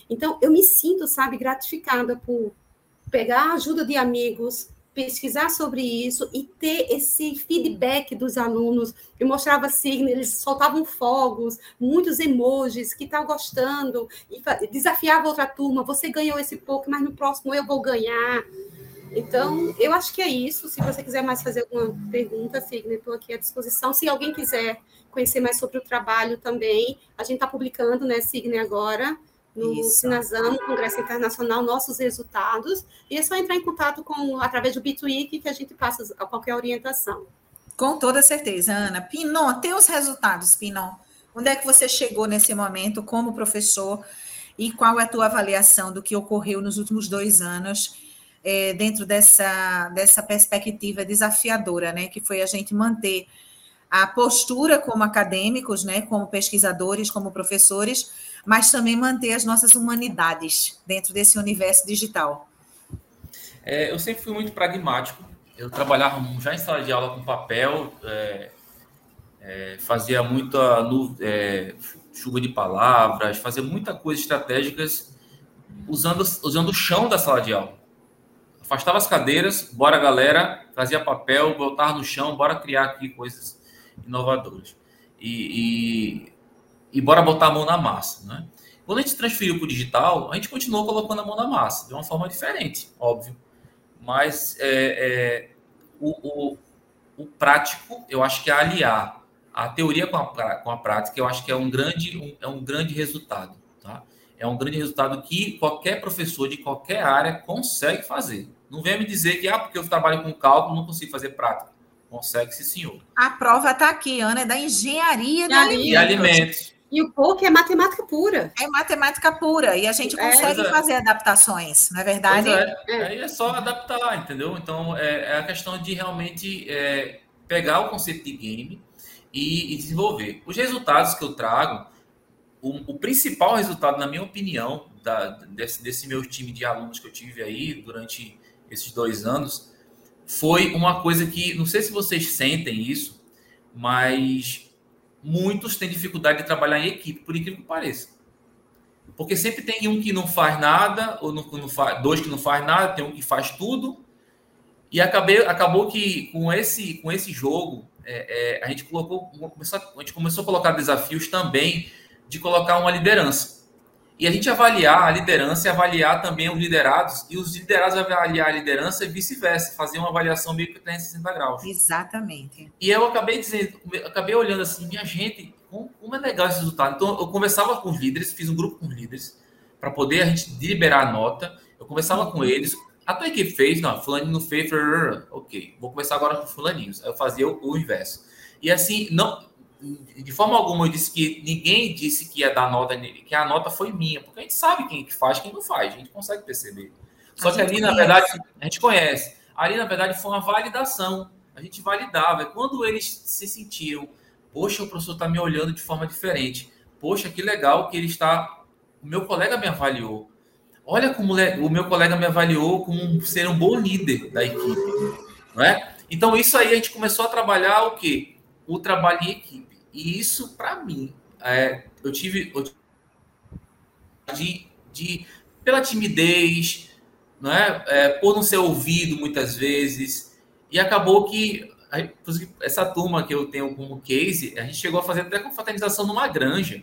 Então, eu me sinto, sabe, gratificada por pegar a ajuda de amigos, pesquisar sobre isso e ter esse feedback dos alunos. Eu mostrava signo, eles soltavam fogos, muitos emojis, que está gostando, e desafiava outra turma, você ganhou esse pouco, mas no próximo eu vou ganhar. Então, eu acho que é isso. Se você quiser mais fazer alguma pergunta, Signa, estou aqui à disposição. Se alguém quiser conhecer mais sobre o trabalho também, a gente está publicando, né, Signa, agora no Isso. Sinazam, Congresso Internacional, nossos resultados. E é só entrar em contato com através do Bitwiki que a gente passa qualquer orientação. Com toda certeza, Ana. Pinon, teus resultados, Pinon. Onde é que você chegou nesse momento como professor e qual é a tua avaliação do que ocorreu nos últimos dois anos é, dentro dessa, dessa perspectiva desafiadora, né? Que foi a gente manter a postura como acadêmicos, né? Como pesquisadores, como professores, mas também manter as nossas humanidades dentro desse universo digital? É, eu sempre fui muito pragmático. Eu trabalhava já em sala de aula com papel, é, é, fazia muita é, chuva de palavras, fazia muita coisa estratégicas usando, usando o chão da sala de aula. Afastava as cadeiras, bora galera, trazia papel, voltava no chão, bora criar aqui coisas inovadoras. E, e e bora botar a mão na massa, né? Quando a gente transferiu para o digital, a gente continuou colocando a mão na massa, de uma forma diferente, óbvio. Mas é, é, o, o, o, prático, eu acho que é aliar a teoria com a, com a prática, eu acho que é um grande, um, é um grande resultado. Tá? É um grande resultado que qualquer professor de qualquer área consegue fazer. Não venha me dizer que, ah, porque eu trabalho com cálculo, não consigo fazer prática. Consegue, sim, senhor. A prova está aqui, Ana, é da engenharia de alimentos. alimentos. E o POC é matemática pura. É matemática pura. E a gente é. consegue é. fazer adaptações, não é verdade? É. é. Aí é só adaptar, entendeu? Então, é, é a questão de realmente é, pegar o conceito de game e, e, desenvolver. Os resultados que eu trago, o, o principal resultado, na minha opinião, da, desse, desse meu time de alunos que eu tive aí durante esses dois anos, foi uma coisa que, não sei se vocês sentem isso, mas muitos têm dificuldade de trabalhar em equipe, por incrível que pareça. Porque sempre tem um que não faz nada, ou não, não faz, dois que não faz nada, tem um que faz tudo. E acabei, acabou que com esse, com esse jogo, é, é, a, gente colocou, começou, a gente começou a colocar desafios também de colocar uma liderança. E a gente avaliar a liderança e avaliar também os liderados, e os liderados avaliar a liderança e vice-versa, fazer uma avaliação meio que 360 graus. Exatamente. E eu acabei dizendo, acabei olhando assim, minha gente, como é legal esse resultado. Então, eu conversava com os líderes, fiz um grupo com os líderes, para poder a gente deliberar a nota. Eu conversava com eles. A tua equipe fez? Não, fulaninho não fez. Ok, vou começar agora com fulaninhos. Eu fazia o, o inverso. E assim, não, de forma alguma eu disse que ninguém disse que ia dar nota nele, que a nota foi minha, porque a gente sabe quem que faz, quem não faz, a gente consegue perceber. Só que ali, conhece. na verdade, a gente conhece. Ali, na verdade, foi uma validação. A gente validava. Quando eles se sentiram, poxa, o professor está me olhando de forma diferente. Poxa, que legal que ele está. O meu colega me avaliou. Olha como o meu colega me avaliou como ser um bom líder da equipe. Não é? Então, isso aí a gente começou a trabalhar o quê? O trabalho em equipe. E isso, para mim, é, eu tive eu, de, de, pela timidez, não é? é? por não ser ouvido muitas vezes, e acabou que essa turma que eu tenho como case, a gente chegou a fazer até confraternização numa granja.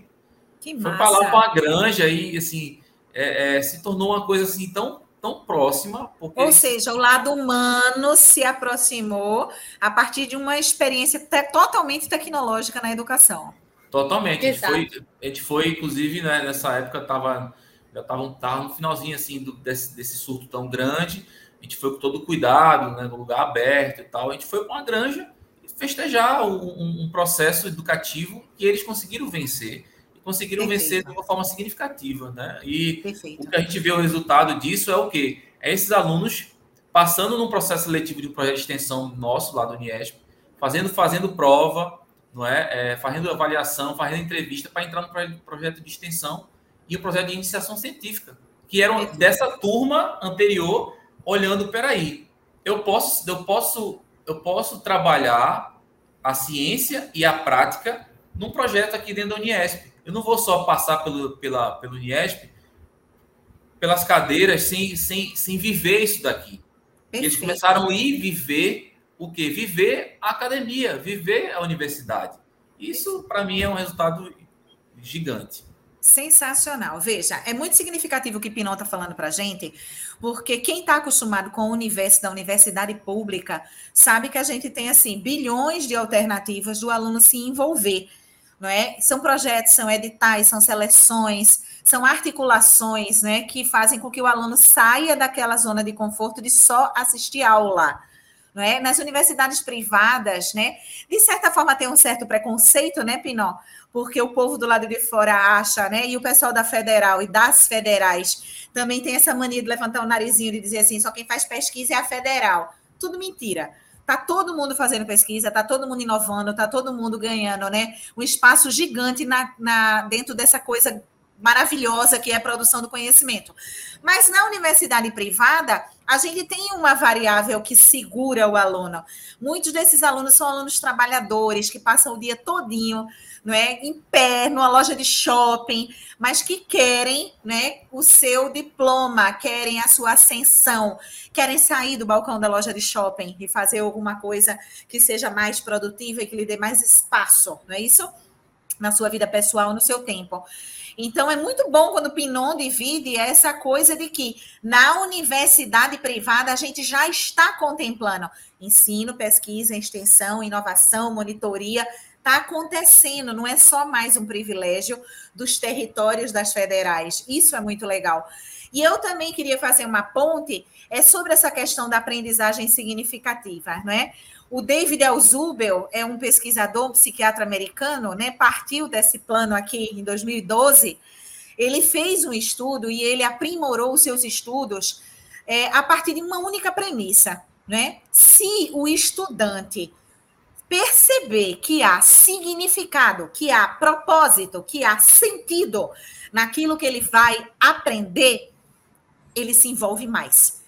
Que massa. Foi para lá para uma granja e assim é, é, se tornou uma coisa assim tão tão próxima. Porque... Ou seja, o lado humano se aproximou a partir de uma experiência te totalmente tecnológica na educação. Totalmente. A gente, foi, a gente foi, inclusive, né, nessa época, tava, já estava tava no finalzinho assim do, desse, desse surto tão grande. A gente foi com todo cuidado, né, no lugar aberto e tal. A gente foi para uma granja festejar um, um, processo educativo que eles conseguiram vencer conseguiram Perfeito. vencer de uma forma significativa, né? E Perfeito. o que a gente vê o resultado disso é o quê? É esses alunos passando num processo seletivo de um projeto de extensão nosso lá do Uniesp, fazendo fazendo prova, não é? é fazendo avaliação, fazendo entrevista para entrar no projeto de extensão e o projeto de iniciação científica, que eram dessa turma anterior, olhando, peraí, eu posso, eu posso, eu posso trabalhar a ciência e a prática num projeto aqui dentro da Uniesp. Eu não vou só passar pelo, pela, pelo Uniesp, pelas cadeiras, sem, sem, sem viver isso daqui. Eles começaram a ir viver o quê? Viver a academia, viver a universidade. Isso, para mim, é um resultado gigante. Sensacional. Veja, é muito significativo o que Pinot está falando para a gente, porque quem está acostumado com o universo da universidade pública sabe que a gente tem assim bilhões de alternativas do aluno se envolver, não é? São projetos, são editais, são seleções, são articulações, né, que fazem com que o aluno saia daquela zona de conforto de só assistir aula. Não é? Nas universidades privadas, né, de certa forma tem um certo preconceito, né, Pinó? Porque o povo do lado de fora acha, né, e o pessoal da federal e das federais também tem essa mania de levantar o narizinho e dizer assim, só quem faz pesquisa é a federal. Tudo mentira. Tá todo mundo fazendo pesquisa, tá todo mundo inovando, tá todo mundo ganhando, né? Um espaço gigante na, na dentro dessa coisa maravilhosa que é a produção do conhecimento. Mas na universidade privada, a gente tem uma variável que segura o aluno. Muitos desses alunos são alunos trabalhadores que passam o dia todinho, não é, em pé numa loja de shopping, mas que querem, né, o seu diploma, querem a sua ascensão, querem sair do balcão da loja de shopping e fazer alguma coisa que seja mais produtiva e que lhe dê mais espaço, não é isso? Na sua vida pessoal, no seu tempo. Então, é muito bom quando o Pinon divide essa coisa de que na universidade privada a gente já está contemplando ensino, pesquisa, extensão, inovação, monitoria. Está acontecendo, não é só mais um privilégio dos territórios das federais. Isso é muito legal. E eu também queria fazer uma ponte é sobre essa questão da aprendizagem significativa, não é? O David Elzubel é um pesquisador, um psiquiatra americano, né? Partiu desse plano aqui em 2012. Ele fez um estudo e ele aprimorou os seus estudos é, a partir de uma única premissa, né? Se o estudante perceber que há significado, que há propósito, que há sentido naquilo que ele vai aprender, ele se envolve mais.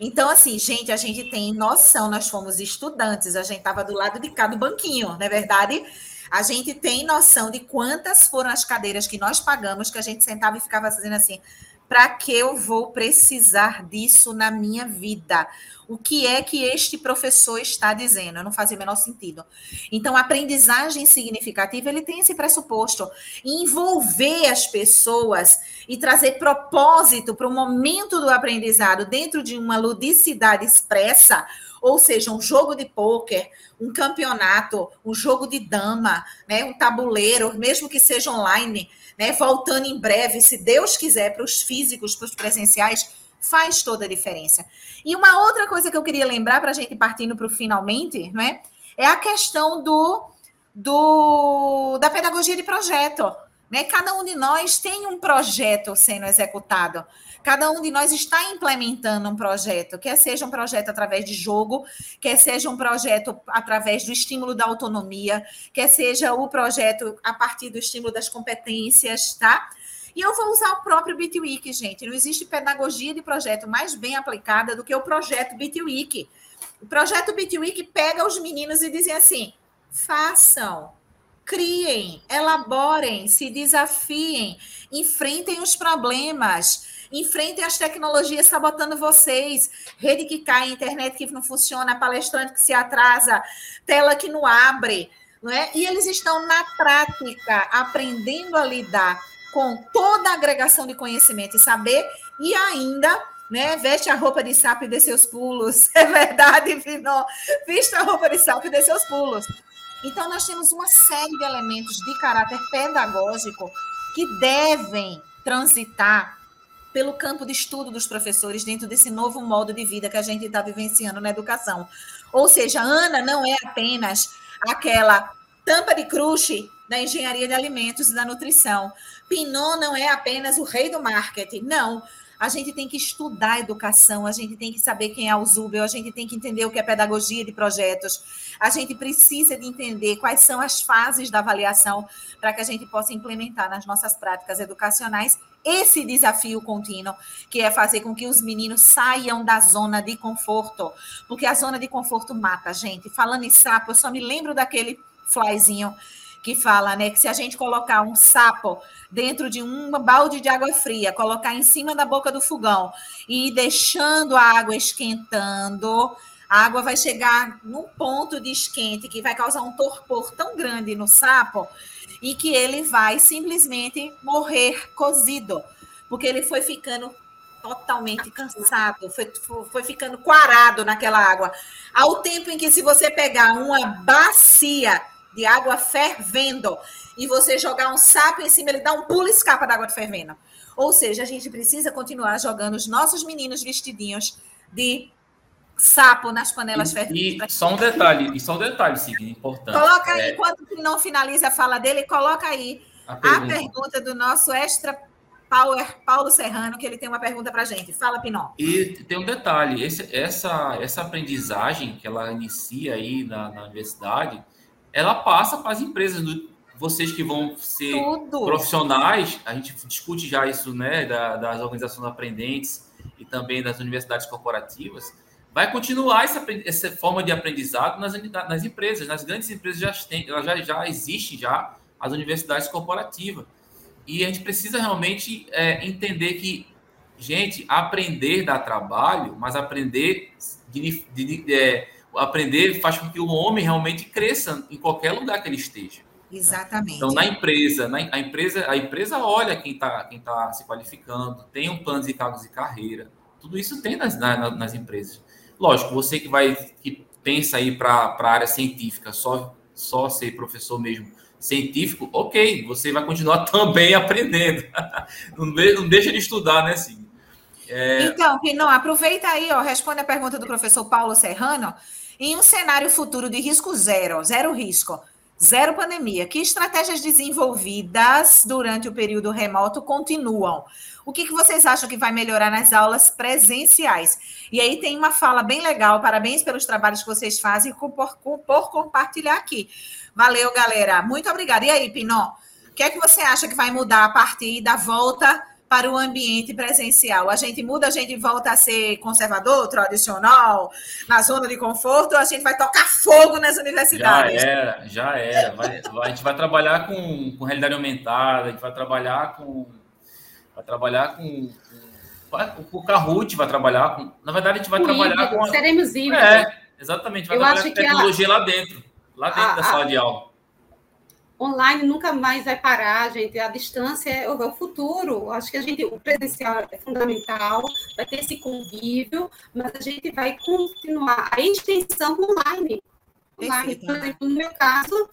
Então, assim, gente, a gente tem noção, nós fomos estudantes, a gente estava do lado de cá do banquinho, não é verdade? A gente tem noção de quantas foram as cadeiras que nós pagamos, que a gente sentava e ficava fazendo assim, para que eu vou precisar disso na minha vida? O que é que este professor está dizendo? Não fazia o menor sentido. Então, a aprendizagem significativa, ele tem esse pressuposto. Envolver as pessoas e trazer propósito para o momento do aprendizado dentro de uma ludicidade expressa, ou seja, um jogo de pôquer, um campeonato, um jogo de dama, né, um tabuleiro, mesmo que seja online, né, voltando em breve, se Deus quiser, para os físicos, para os presenciais, faz toda a diferença. E uma outra coisa que eu queria lembrar para a gente partindo para o finalmente, não é? É a questão do, do da pedagogia de projeto. Né? Cada um de nós tem um projeto sendo executado. Cada um de nós está implementando um projeto, quer seja um projeto através de jogo, quer seja um projeto através do estímulo da autonomia, quer seja o projeto a partir do estímulo das competências, tá? E eu vou usar o próprio BitWiki, gente. Não existe pedagogia de projeto mais bem aplicada do que o projeto BitWiki. O projeto BitWiki pega os meninos e dizem assim: façam, criem, elaborem, se desafiem, enfrentem os problemas Enfrentem as tecnologias sabotando vocês. Rede que cai, internet que não funciona, palestrante que se atrasa, tela que não abre. Não é? E eles estão, na prática, aprendendo a lidar com toda a agregação de conhecimento e saber, e ainda né? Veste a roupa de sapo e dê seus pulos. É verdade, Vinó. Vista a roupa de sapo e dê seus pulos. Então, nós temos uma série de elementos de caráter pedagógico que devem transitar pelo campo de estudo dos professores dentro desse novo modo de vida que a gente está vivenciando na educação. Ou seja, Ana não é apenas aquela tampa de crush da engenharia de alimentos e da nutrição. Pinot não é apenas o rei do marketing, não. A gente tem que estudar a educação, a gente tem que saber quem é o Zubel, a gente tem que entender o que é pedagogia de projetos, a gente precisa de entender quais são as fases da avaliação para que a gente possa implementar nas nossas práticas educacionais esse desafio contínuo, que é fazer com que os meninos saiam da zona de conforto, porque a zona de conforto mata a gente. Falando em sapo, eu só me lembro daquele flyzinho que fala, né, que se a gente colocar um sapo dentro de um balde de água fria, colocar em cima da boca do fogão e deixando a água esquentando, a água vai chegar num ponto de esquente que vai causar um torpor tão grande no sapo e que ele vai simplesmente morrer cozido, porque ele foi ficando totalmente cansado, foi, foi ficando quarado naquela água. Ao tempo em que, se você pegar uma bacia de água fervendo e você jogar um sapo em cima, ele dá um pulo e escapa da água fervendo. Ou seja, a gente precisa continuar jogando os nossos meninos vestidinhos de sapo nas panelas fervendo. E só um detalhe, e só um detalhe, Sidney, importante. Coloca aí, é... enquanto não finaliza a fala dele, coloca aí a pergunta, a pergunta do nosso extra Power Paulo Serrano, que ele tem uma pergunta para a gente. Fala, Pinó. E tem um detalhe: esse, essa, essa aprendizagem que ela inicia aí na, na universidade, ela passa para as empresas. Vocês que vão ser Tudo. profissionais, a gente discute já isso, né, da, das organizações aprendentes e também das universidades corporativas. Vai continuar essa, essa forma de aprendizado nas, nas empresas, nas grandes empresas já tem, já, já existe já as universidades corporativas. E a gente precisa realmente é, entender que, gente, aprender dá trabalho, mas aprender de, de, de, é, aprender faz com que o homem realmente cresça em qualquer lugar que ele esteja. Né? Exatamente. Então, na empresa, na, a empresa, a empresa olha quem está quem tá se qualificando, tem um plano de cargos de carreira. Tudo isso tem nas, nas, nas empresas. Lógico, você que vai que pensa aí para a área científica, só, só ser professor mesmo científico, ok, você vai continuar também aprendendo. não, de, não deixa de estudar, né, sim. É... Então, Pinô, aproveita aí, ó, responde a pergunta do professor Paulo Serrano. Em um cenário futuro de risco zero, zero risco, zero pandemia, que estratégias desenvolvidas durante o período remoto continuam? O que, que vocês acham que vai melhorar nas aulas presenciais? E aí tem uma fala bem legal, parabéns pelos trabalhos que vocês fazem por, por, compartilhar aqui. Valeu, galera. Muito obrigada. E aí, Pinó, o que é que você acha que vai mudar a partir da volta para o ambiente presencial? A gente muda, a gente volta a ser conservador, tradicional, na zona de conforto, ou a gente vai tocar fogo nas universidades? Já era, já era. Vai, a gente vai trabalhar com, com realidade aumentada, a gente vai trabalhar com. Vai trabalhar com, com o Kahoot vai trabalhar com. Na verdade, a gente vai o trabalhar híbrido, com. Seremos híbridos. É, exatamente. Vai Eu trabalhar com tecnologia a... lá dentro, lá dentro a, da sala a... de aula online nunca mais vai parar, gente. A distância é o futuro. Acho que a gente, o presencial é fundamental, vai ter esse convívio, mas a gente vai continuar a extensão online. online. Por exemplo, no meu caso,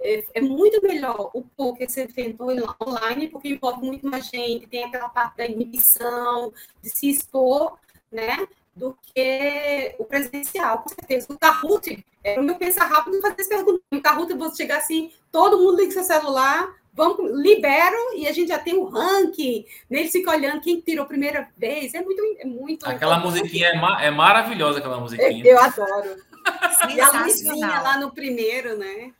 é, é muito melhor o poker ser feito online, porque envolve muito mais gente, tem aquela parte da inibição, de se expor, né? Do que o presencial, com certeza. O Kahoot, é, o meu pensar rápido fazer essa pergunta. O Kahoot, você chegar assim, todo mundo liga seu celular, vamos, libero e a gente já tem o ranking, né? Eles ficam olhando quem tirou a primeira vez. É muito. É muito aquela musiquinha é, ma é, maravilhosa, aquela musiquinha. Eu, eu adoro. e a luzinha lá no primeiro, né?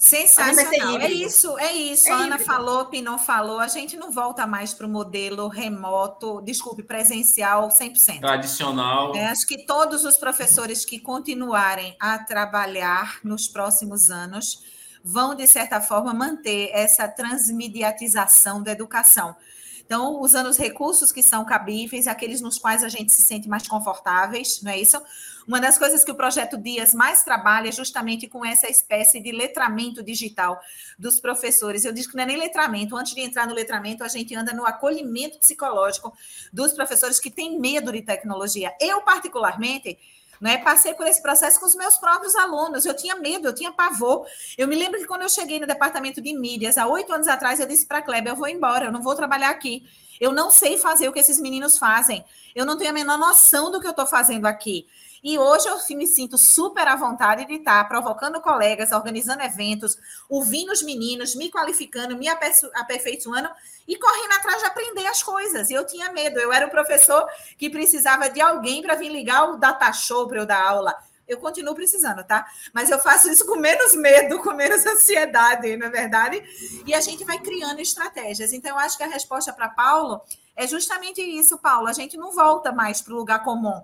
Sensacional. É isso, é isso. É Ana falou, Pinon falou. A gente não volta mais para o modelo remoto, desculpe, presencial 100%. Tradicional. É, acho que todos os professores que continuarem a trabalhar nos próximos anos vão, de certa forma, manter essa transmediatização da educação. Então, usando os recursos que são cabíveis, aqueles nos quais a gente se sente mais confortáveis, não é isso? Uma das coisas que o projeto Dias mais trabalha é justamente com essa espécie de letramento digital dos professores. Eu digo que não é nem letramento, antes de entrar no letramento, a gente anda no acolhimento psicológico dos professores que têm medo de tecnologia. Eu, particularmente, né? Passei por esse processo com os meus próprios alunos. Eu tinha medo, eu tinha pavor. Eu me lembro que quando eu cheguei no departamento de mídias, há oito anos atrás, eu disse para a Kleber: eu vou embora, eu não vou trabalhar aqui. Eu não sei fazer o que esses meninos fazem. Eu não tenho a menor noção do que eu estou fazendo aqui. E hoje eu me sinto super à vontade de estar provocando colegas, organizando eventos, ouvindo os meninos, me qualificando, me aperfeiçoando e correndo atrás de aprender as coisas. E eu tinha medo. Eu era o professor que precisava de alguém para vir ligar o data show para eu dar aula. Eu continuo precisando, tá? Mas eu faço isso com menos medo, com menos ansiedade, na é verdade. E a gente vai criando estratégias. Então, eu acho que a resposta para Paulo é justamente isso, Paulo. A gente não volta mais para o lugar comum.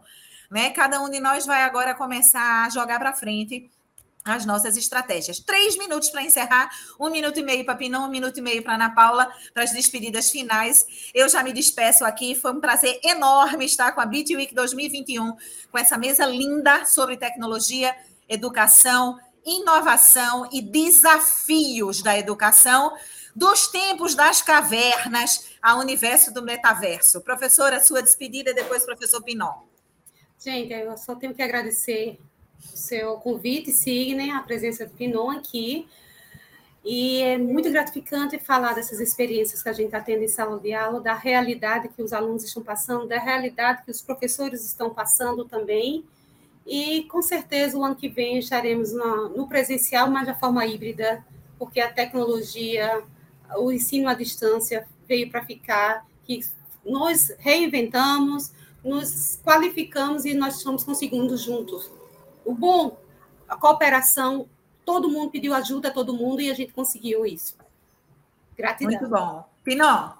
Né? Cada um de nós vai agora começar a jogar para frente as nossas estratégias. Três minutos para encerrar, um minuto e meio para Pinão, um minuto e meio para Ana Paula, para as despedidas finais. Eu já me despeço aqui, foi um prazer enorme estar com a Beat Week 2021, com essa mesa linda sobre tecnologia, educação, inovação e desafios da educação, dos tempos das cavernas ao universo do metaverso. Professora, sua despedida, depois professor Pinó. Gente, eu só tenho que agradecer o seu convite, Signe, a presença do Pinon aqui. E é muito gratificante falar dessas experiências que a gente está tendo em sala de aula, da realidade que os alunos estão passando, da realidade que os professores estão passando também. E com certeza o ano que vem estaremos no, presencial, mas de forma híbrida, porque a tecnologia, o ensino à distância veio para ficar, que nós reinventamos, nos qualificamos e nós estamos conseguindo juntos. O bom, a cooperação, todo mundo pediu ajuda a todo mundo e a gente conseguiu isso. Gratidão. Muito bom. Pinó.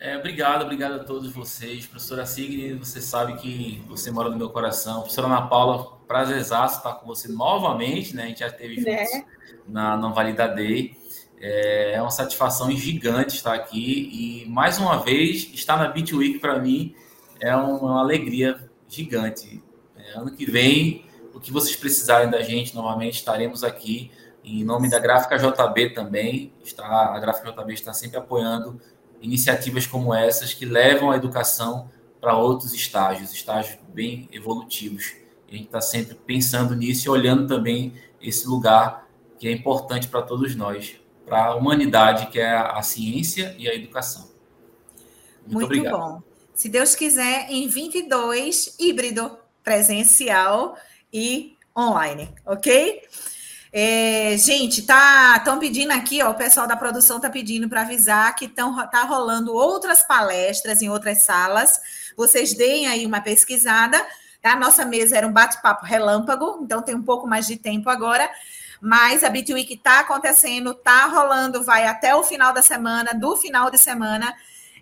É, obrigado, obrigado a todos vocês. Professora Sigrid, você sabe que você mora no meu coração. Professora Ana Paula, prazerzaço estar com você novamente, né? A gente já teve é. juntos na, na Valida Day. É, é uma satisfação gigante estar aqui e, mais uma vez, estar na Beat Week para mim é uma alegria gigante. É, ano que vem, o que vocês precisarem da gente, novamente estaremos aqui. Em nome da Gráfica JB também, está, a Gráfica JB está sempre apoiando iniciativas como essas que levam a educação para outros estágios, estágios bem evolutivos. E a gente está sempre pensando nisso e olhando também esse lugar que é importante para todos nós, para a humanidade, que é a ciência e a educação. Muito, Muito obrigado. bom. Se Deus quiser, em 22, híbrido, presencial e online, ok? É, gente, tá estão pedindo aqui, ó, o pessoal da produção tá pedindo para avisar que tão, tá rolando outras palestras em outras salas. Vocês deem aí uma pesquisada. Tá? Nossa mesa era um bate-papo relâmpago, então tem um pouco mais de tempo agora. Mas a Bitweek está acontecendo, está rolando, vai até o final da semana, do final de semana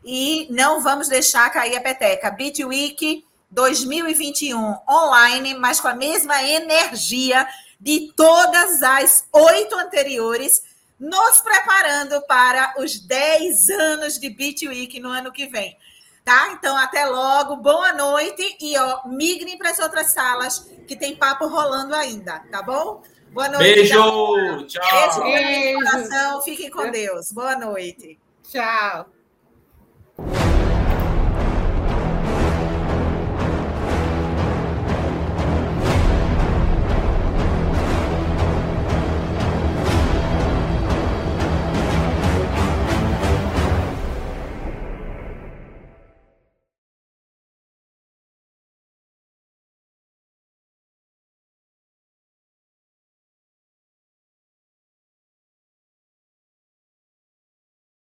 e não vamos deixar cair a peteca. Bitweek 2021 online, mas com a mesma energia de todas as oito anteriores, nos preparando para os 10 anos de Bitweek no ano que vem. Tá? Então, até logo, boa noite e ó, migrem para as outras salas que tem papo rolando ainda, tá bom? Boa noite. Beijo! Tchau! Beijo, Beijo. Coração. Fiquem com Deus. Boa noite. Tchau.